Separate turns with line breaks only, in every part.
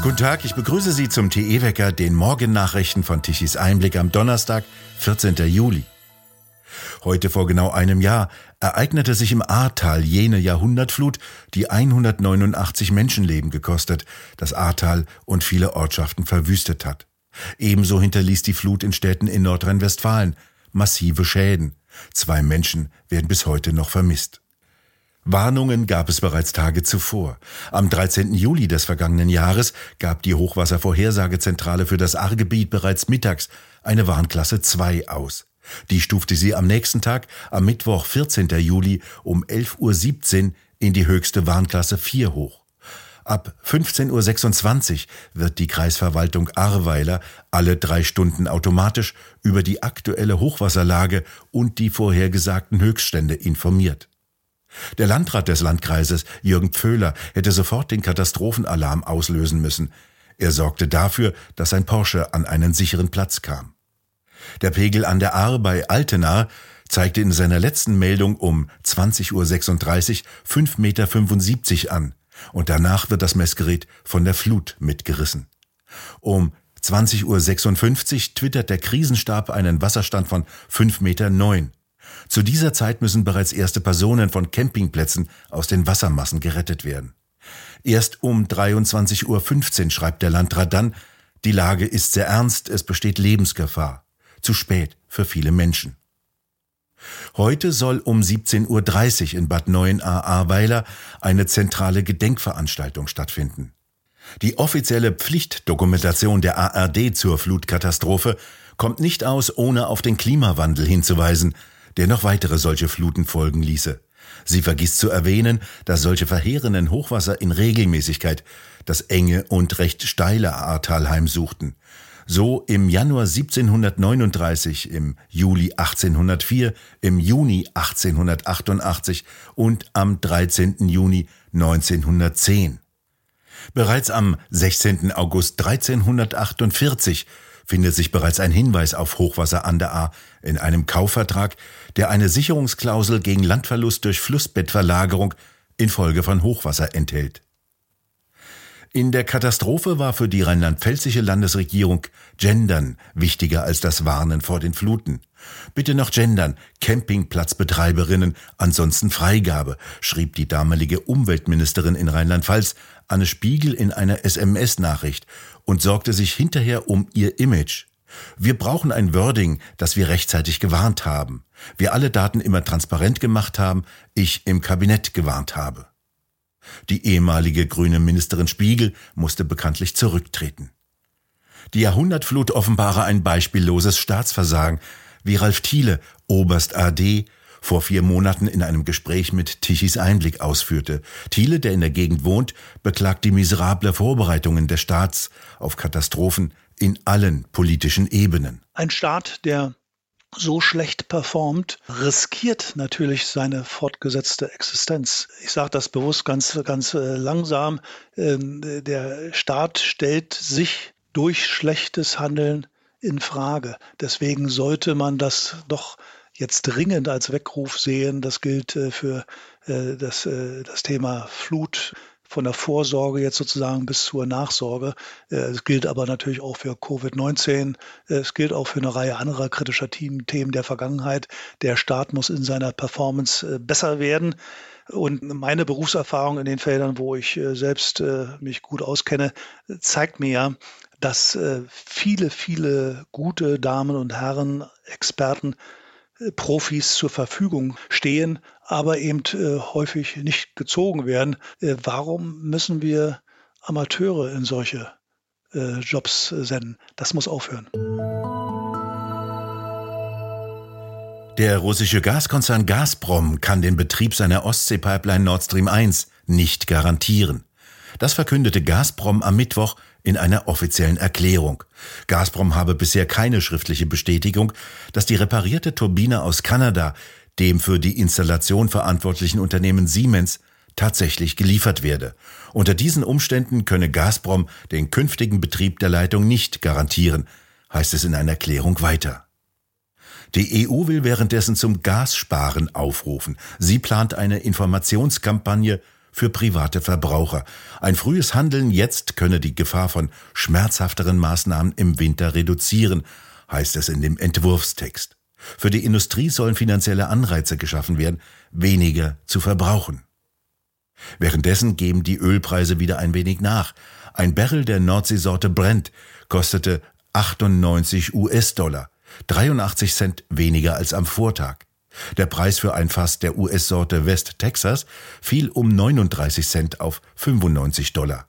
Guten Tag, ich begrüße Sie zum TE-Wecker, den Morgennachrichten von Tichys Einblick am Donnerstag, 14. Juli. Heute vor genau einem Jahr ereignete sich im Ahrtal jene Jahrhundertflut, die 189 Menschenleben gekostet, das Ahrtal und viele Ortschaften verwüstet hat. Ebenso hinterließ die Flut in Städten in Nordrhein-Westfalen massive Schäden. Zwei Menschen werden bis heute noch vermisst. Warnungen gab es bereits Tage zuvor. Am 13. Juli des vergangenen Jahres gab die Hochwasservorhersagezentrale für das Ahrgebiet bereits mittags eine Warnklasse 2 aus. Die stufte sie am nächsten Tag, am Mittwoch 14. Juli um 11.17 Uhr in die höchste Warnklasse 4 hoch. Ab 15.26 Uhr wird die Kreisverwaltung Ahrweiler alle drei Stunden automatisch über die aktuelle Hochwasserlage und die vorhergesagten Höchststände informiert. Der Landrat des Landkreises, Jürgen Pföhler, hätte sofort den Katastrophenalarm auslösen müssen. Er sorgte dafür, dass sein Porsche an einen sicheren Platz kam. Der Pegel an der Ahr bei Altenaar zeigte in seiner letzten Meldung um 20.36 Uhr 5,75 Meter an und danach wird das Messgerät von der Flut mitgerissen. Um 20.56 Uhr twittert der Krisenstab einen Wasserstand von 5,9 Meter. Zu dieser Zeit müssen bereits erste Personen von Campingplätzen aus den Wassermassen gerettet werden. Erst um 23.15 Uhr schreibt der Landrat dann, die Lage ist sehr ernst, es besteht Lebensgefahr. Zu spät für viele Menschen. Heute soll um 17.30 Uhr in Bad 9a-Ahrweiler eine zentrale Gedenkveranstaltung stattfinden. Die offizielle Pflichtdokumentation der ARD zur Flutkatastrophe kommt nicht aus, ohne auf den Klimawandel hinzuweisen, der noch weitere solche Fluten folgen ließe. Sie vergisst zu erwähnen, dass solche verheerenden Hochwasser in Regelmäßigkeit das enge und recht steile Ahrtal heimsuchten so im Januar 1739, im Juli 1804, im Juni 1888 und am 13. Juni 1910. Bereits am 16. August 1348 findet sich bereits ein Hinweis auf Hochwasser an der Ahr in einem Kaufvertrag, der eine Sicherungsklausel gegen Landverlust durch Flussbettverlagerung infolge von Hochwasser enthält. In der Katastrophe war für die rheinland-pfälzische Landesregierung Gendern wichtiger als das Warnen vor den Fluten. Bitte noch gendern, Campingplatzbetreiberinnen, ansonsten Freigabe, schrieb die damalige Umweltministerin in Rheinland-Pfalz Anne Spiegel in einer SMS-Nachricht und sorgte sich hinterher um ihr Image. Wir brauchen ein Wording, das wir rechtzeitig gewarnt haben. Wir alle Daten immer transparent gemacht haben, ich im Kabinett gewarnt habe. Die ehemalige grüne Ministerin Spiegel musste bekanntlich zurücktreten. Die Jahrhundertflut offenbare ein beispielloses Staatsversagen, wie Ralf Thiele, Oberst AD, vor vier Monaten in einem Gespräch mit Tichys Einblick ausführte. Thiele, der in der Gegend wohnt, beklagt die miserable Vorbereitungen des Staats auf Katastrophen in allen politischen Ebenen.
Ein Staat, der so schlecht performt, riskiert natürlich seine fortgesetzte Existenz. Ich sage das bewusst ganz, ganz äh, langsam. Ähm, der Staat stellt sich durch schlechtes Handeln in Frage. Deswegen sollte man das doch jetzt dringend als Weckruf sehen. Das gilt äh, für äh, das, das Thema Flut, von der Vorsorge jetzt sozusagen bis zur Nachsorge. Äh, es gilt aber natürlich auch für Covid-19. Äh, es gilt auch für eine Reihe anderer kritischer Themen der Vergangenheit. Der Staat muss in seiner Performance äh, besser werden. Und meine Berufserfahrung in den Feldern, wo ich selbst mich gut auskenne, zeigt mir ja, dass viele, viele gute Damen und Herren, Experten Profis zur Verfügung stehen, aber eben äh, häufig nicht gezogen werden. Äh, warum müssen wir Amateure in solche äh, Jobs senden? Das muss aufhören.
Der russische Gaskonzern Gazprom kann den Betrieb seiner Ostsee-Pipeline Nord Stream 1 nicht garantieren. Das verkündete Gazprom am Mittwoch in einer offiziellen Erklärung. Gazprom habe bisher keine schriftliche Bestätigung, dass die reparierte Turbine aus Kanada dem für die Installation verantwortlichen Unternehmen Siemens tatsächlich geliefert werde. Unter diesen Umständen könne Gazprom den künftigen Betrieb der Leitung nicht garantieren, heißt es in einer Erklärung weiter. Die EU will währenddessen zum Gassparen aufrufen. Sie plant eine Informationskampagne für private Verbraucher. Ein frühes Handeln jetzt könne die Gefahr von schmerzhafteren Maßnahmen im Winter reduzieren, heißt es in dem Entwurfstext. Für die Industrie sollen finanzielle Anreize geschaffen werden, weniger zu verbrauchen. Währenddessen geben die Ölpreise wieder ein wenig nach. Ein Barrel der Nordseesorte Brent kostete 98 US-Dollar, 83 Cent weniger als am Vortag. Der Preis für ein Fass der US-Sorte West Texas fiel um 39 Cent auf 95 Dollar.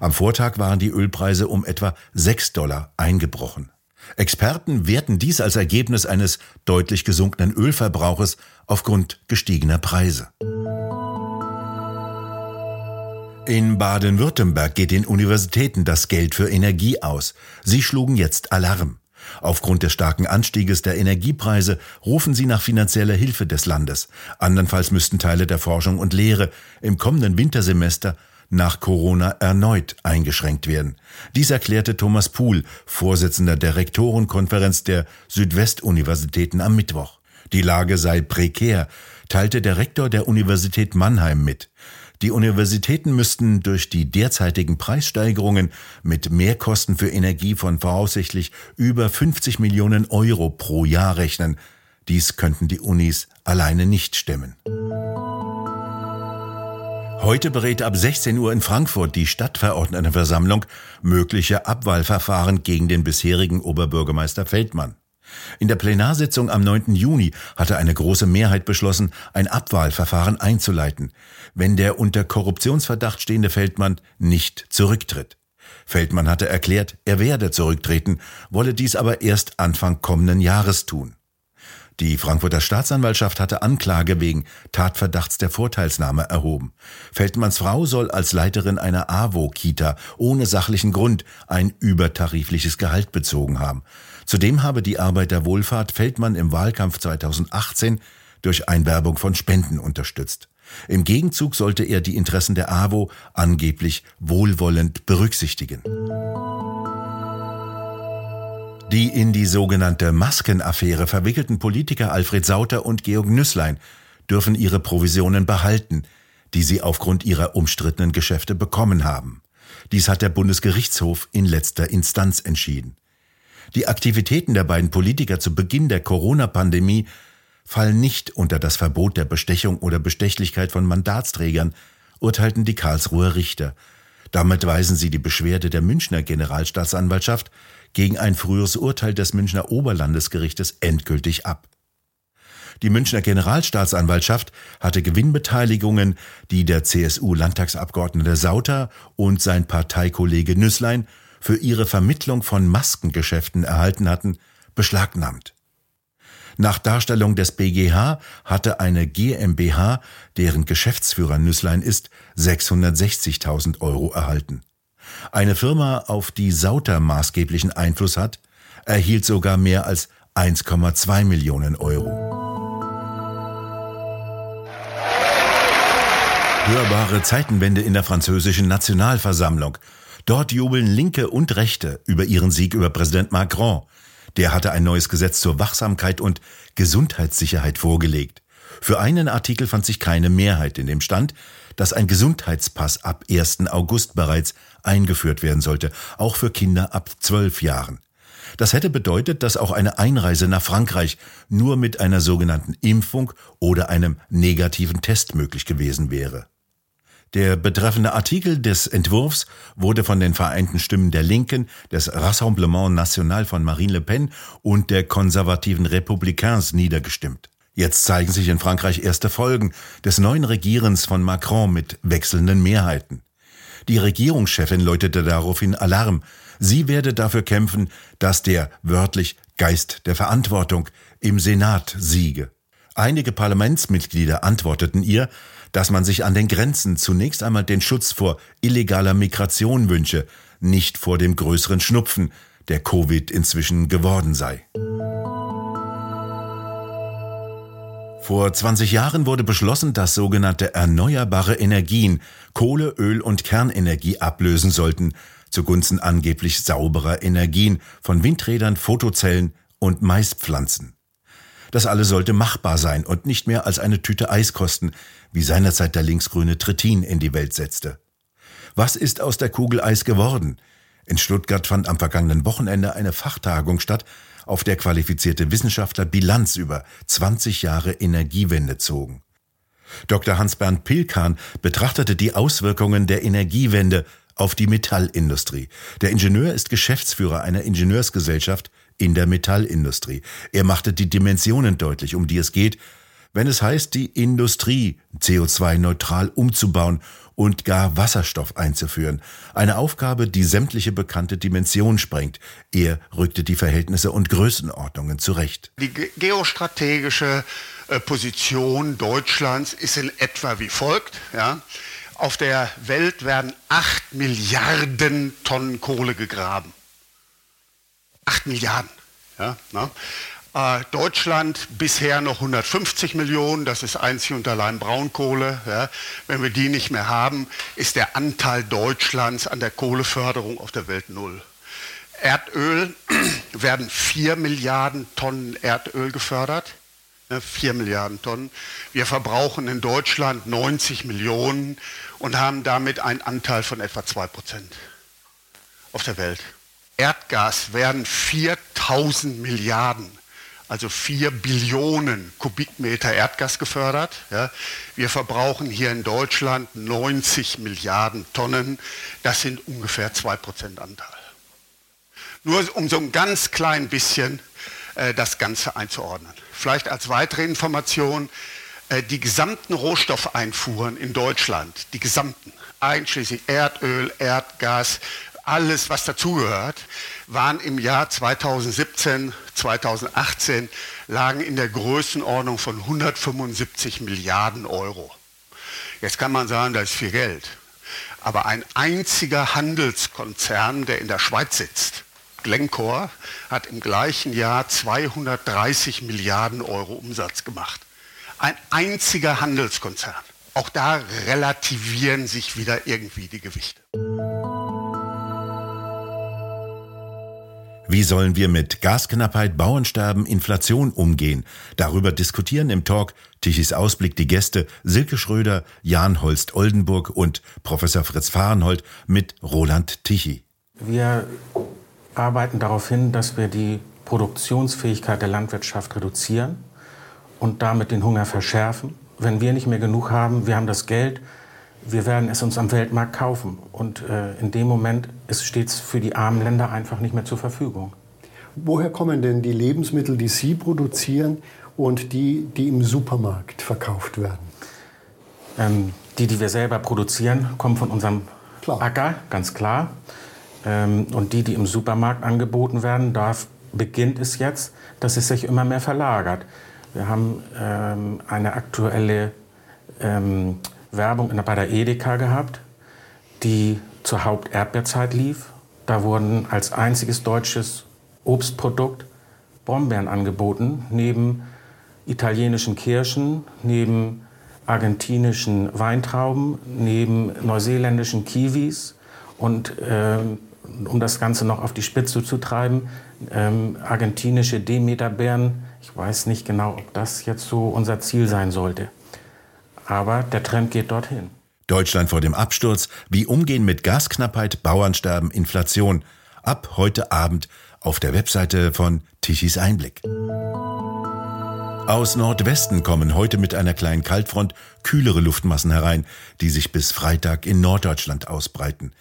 Am Vortag waren die Ölpreise um etwa 6 Dollar eingebrochen. Experten werten dies als Ergebnis eines deutlich gesunkenen Ölverbrauches aufgrund gestiegener Preise. In Baden-Württemberg geht den Universitäten das Geld für Energie aus. Sie schlugen jetzt Alarm. Aufgrund des starken Anstieges der Energiepreise rufen sie nach finanzieller Hilfe des Landes. Andernfalls müssten Teile der Forschung und Lehre im kommenden Wintersemester nach Corona erneut eingeschränkt werden. Dies erklärte Thomas Puhl, Vorsitzender der Rektorenkonferenz der Südwestuniversitäten am Mittwoch. Die Lage sei prekär, teilte der Rektor der Universität Mannheim mit. Die Universitäten müssten durch die derzeitigen Preissteigerungen mit Mehrkosten für Energie von voraussichtlich über 50 Millionen Euro pro Jahr rechnen. Dies könnten die Unis alleine nicht stemmen. Heute berät ab 16 Uhr in Frankfurt die Stadtverordnetenversammlung mögliche Abwahlverfahren gegen den bisherigen Oberbürgermeister Feldmann. In der Plenarsitzung am 9. Juni hatte eine große Mehrheit beschlossen, ein Abwahlverfahren einzuleiten, wenn der unter Korruptionsverdacht stehende Feldmann nicht zurücktritt. Feldmann hatte erklärt, er werde zurücktreten, wolle dies aber erst Anfang kommenden Jahres tun. Die Frankfurter Staatsanwaltschaft hatte Anklage wegen Tatverdachts der Vorteilsnahme erhoben. Feldmanns Frau soll als Leiterin einer AWO-Kita ohne sachlichen Grund ein übertarifliches Gehalt bezogen haben. Zudem habe die Arbeiterwohlfahrt Feldmann im Wahlkampf 2018 durch Einwerbung von Spenden unterstützt. Im Gegenzug sollte er die Interessen der AWO angeblich wohlwollend berücksichtigen. Die in die sogenannte Maskenaffäre verwickelten Politiker Alfred Sauter und Georg Nüßlein dürfen ihre Provisionen behalten, die sie aufgrund ihrer umstrittenen Geschäfte bekommen haben. Dies hat der Bundesgerichtshof in letzter Instanz entschieden. Die Aktivitäten der beiden Politiker zu Beginn der Corona-Pandemie fallen nicht unter das Verbot der Bestechung oder Bestechlichkeit von Mandatsträgern, urteilten die Karlsruher Richter. Damit weisen sie die Beschwerde der Münchner Generalstaatsanwaltschaft gegen ein früheres Urteil des Münchner Oberlandesgerichtes endgültig ab. Die Münchner Generalstaatsanwaltschaft hatte Gewinnbeteiligungen, die der CSU-Landtagsabgeordnete Sauter und sein Parteikollege Nüßlein für ihre Vermittlung von Maskengeschäften erhalten hatten, beschlagnahmt. Nach Darstellung des BGH hatte eine GmbH, deren Geschäftsführer Nüßlein ist, 660.000 Euro erhalten. Eine Firma, auf die Sauter maßgeblichen Einfluss hat, erhielt sogar mehr als 1,2 Millionen Euro. Hörbare Zeitenwende in der französischen Nationalversammlung. Dort jubeln Linke und Rechte über ihren Sieg über Präsident Macron. Der hatte ein neues Gesetz zur Wachsamkeit und Gesundheitssicherheit vorgelegt. Für einen Artikel fand sich keine Mehrheit in dem Stand, dass ein Gesundheitspass ab 1. August bereits eingeführt werden sollte, auch für Kinder ab zwölf Jahren. Das hätte bedeutet, dass auch eine Einreise nach Frankreich nur mit einer sogenannten Impfung oder einem negativen Test möglich gewesen wäre. Der betreffende Artikel des Entwurfs wurde von den Vereinten Stimmen der Linken, des Rassemblement National von Marine Le Pen und der konservativen Républicains niedergestimmt. Jetzt zeigen sich in Frankreich erste Folgen des neuen Regierens von Macron mit wechselnden Mehrheiten. Die Regierungschefin läutete daraufhin Alarm. Sie werde dafür kämpfen, dass der wörtlich Geist der Verantwortung im Senat siege. Einige Parlamentsmitglieder antworteten ihr, dass man sich an den Grenzen zunächst einmal den Schutz vor illegaler Migration wünsche, nicht vor dem größeren Schnupfen, der Covid inzwischen geworden sei. Vor 20 Jahren wurde beschlossen, dass sogenannte erneuerbare Energien Kohle, Öl und Kernenergie ablösen sollten, zugunsten angeblich sauberer Energien von Windrädern, Fotozellen und Maispflanzen. Das alles sollte machbar sein und nicht mehr als eine Tüte Eis kosten, wie seinerzeit der linksgrüne Trittin in die Welt setzte. Was ist aus der Kugel Eis geworden? In Stuttgart fand am vergangenen Wochenende eine Fachtagung statt, auf der qualifizierte Wissenschaftler Bilanz über 20 Jahre Energiewende zogen. Dr. Hans-Bernd Pilkan betrachtete die Auswirkungen der Energiewende auf die Metallindustrie. Der Ingenieur ist Geschäftsführer einer Ingenieursgesellschaft in der Metallindustrie. Er machte die Dimensionen deutlich, um die es geht, wenn es heißt, die Industrie CO2-neutral umzubauen und gar Wasserstoff einzuführen. Eine Aufgabe, die sämtliche bekannte Dimension sprengt. Er rückte die Verhältnisse und Größenordnungen zurecht.
Die geostrategische äh, Position Deutschlands ist in etwa wie folgt. Ja. Auf der Welt werden 8 Milliarden Tonnen Kohle gegraben. 8 Milliarden. Ja, ne? äh, Deutschland bisher noch 150 Millionen, das ist einzig und allein Braunkohle. Ja. Wenn wir die nicht mehr haben, ist der Anteil Deutschlands an der Kohleförderung auf der Welt null. Erdöl werden 4 Milliarden Tonnen Erdöl gefördert. 4 ne, Milliarden Tonnen. Wir verbrauchen in Deutschland 90 Millionen und haben damit einen Anteil von etwa 2 Prozent auf der Welt. Erdgas werden 4000 Milliarden, also 4 Billionen Kubikmeter Erdgas gefördert. Ja. Wir verbrauchen hier in Deutschland 90 Milliarden Tonnen. Das sind ungefähr 2 Prozent Anteil. Nur um so ein ganz klein bisschen äh, das Ganze einzuordnen. Vielleicht als weitere Information, äh, die gesamten Rohstoffeinfuhren in Deutschland, die gesamten, einschließlich Erdöl, Erdgas, alles, was dazugehört, waren im Jahr 2017, 2018, lagen in der Größenordnung von 175 Milliarden Euro. Jetzt kann man sagen, das ist viel Geld. Aber ein einziger Handelskonzern, der in der Schweiz sitzt, Glencore, hat im gleichen Jahr 230 Milliarden Euro Umsatz gemacht. Ein einziger Handelskonzern. Auch da relativieren sich wieder irgendwie die Gewichte.
Wie sollen wir mit Gasknappheit, Bauernsterben, Inflation umgehen? Darüber diskutieren im Talk Tichys Ausblick die Gäste Silke Schröder, Jan Holst Oldenburg und Professor Fritz Fahrenhold mit Roland Tichy.
Wir arbeiten darauf hin, dass wir die Produktionsfähigkeit der Landwirtschaft reduzieren und damit den Hunger verschärfen. Wenn wir nicht mehr genug haben, wir haben das Geld, wir werden es uns am Weltmarkt kaufen. Und äh, in dem Moment steht es für die armen Länder einfach nicht mehr zur Verfügung.
Woher kommen denn die Lebensmittel, die Sie produzieren und die, die im Supermarkt verkauft werden?
Ähm, die, die wir selber produzieren, kommen von unserem klar. Acker, ganz klar. Ähm, und die, die im Supermarkt angeboten werden, da beginnt es jetzt, dass es sich immer mehr verlagert. Wir haben ähm, eine aktuelle ähm, Werbung bei der Edeka gehabt, die zur Haupterdbeerzeit lief. Da wurden als einziges deutsches Obstprodukt Brombeeren angeboten, neben italienischen Kirschen, neben argentinischen Weintrauben, neben neuseeländischen Kiwis und äh, um das Ganze noch auf die Spitze zu treiben, ähm, argentinische Demeterbeeren. Ich weiß nicht genau, ob das jetzt so unser Ziel sein sollte. Aber der Trend geht dorthin.
Deutschland vor dem Absturz, wie umgehen mit Gasknappheit, Bauernsterben, Inflation. Ab heute Abend auf der Webseite von Tichys Einblick. Aus Nordwesten kommen heute mit einer kleinen Kaltfront kühlere Luftmassen herein, die sich bis Freitag in Norddeutschland ausbreiten.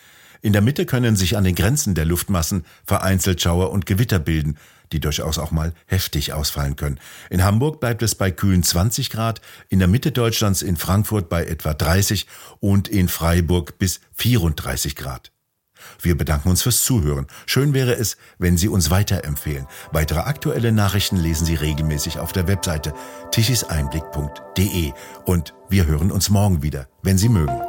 In der Mitte können sich an den Grenzen der Luftmassen vereinzelt Schauer und Gewitter bilden, die durchaus auch mal heftig ausfallen können. In Hamburg bleibt es bei kühlen 20 Grad, in der Mitte Deutschlands in Frankfurt bei etwa 30 und in Freiburg bis 34 Grad. Wir bedanken uns fürs Zuhören. Schön wäre es, wenn Sie uns weiterempfehlen. Weitere aktuelle Nachrichten lesen Sie regelmäßig auf der Webseite tichiseinblick.de und wir hören uns morgen wieder, wenn Sie mögen.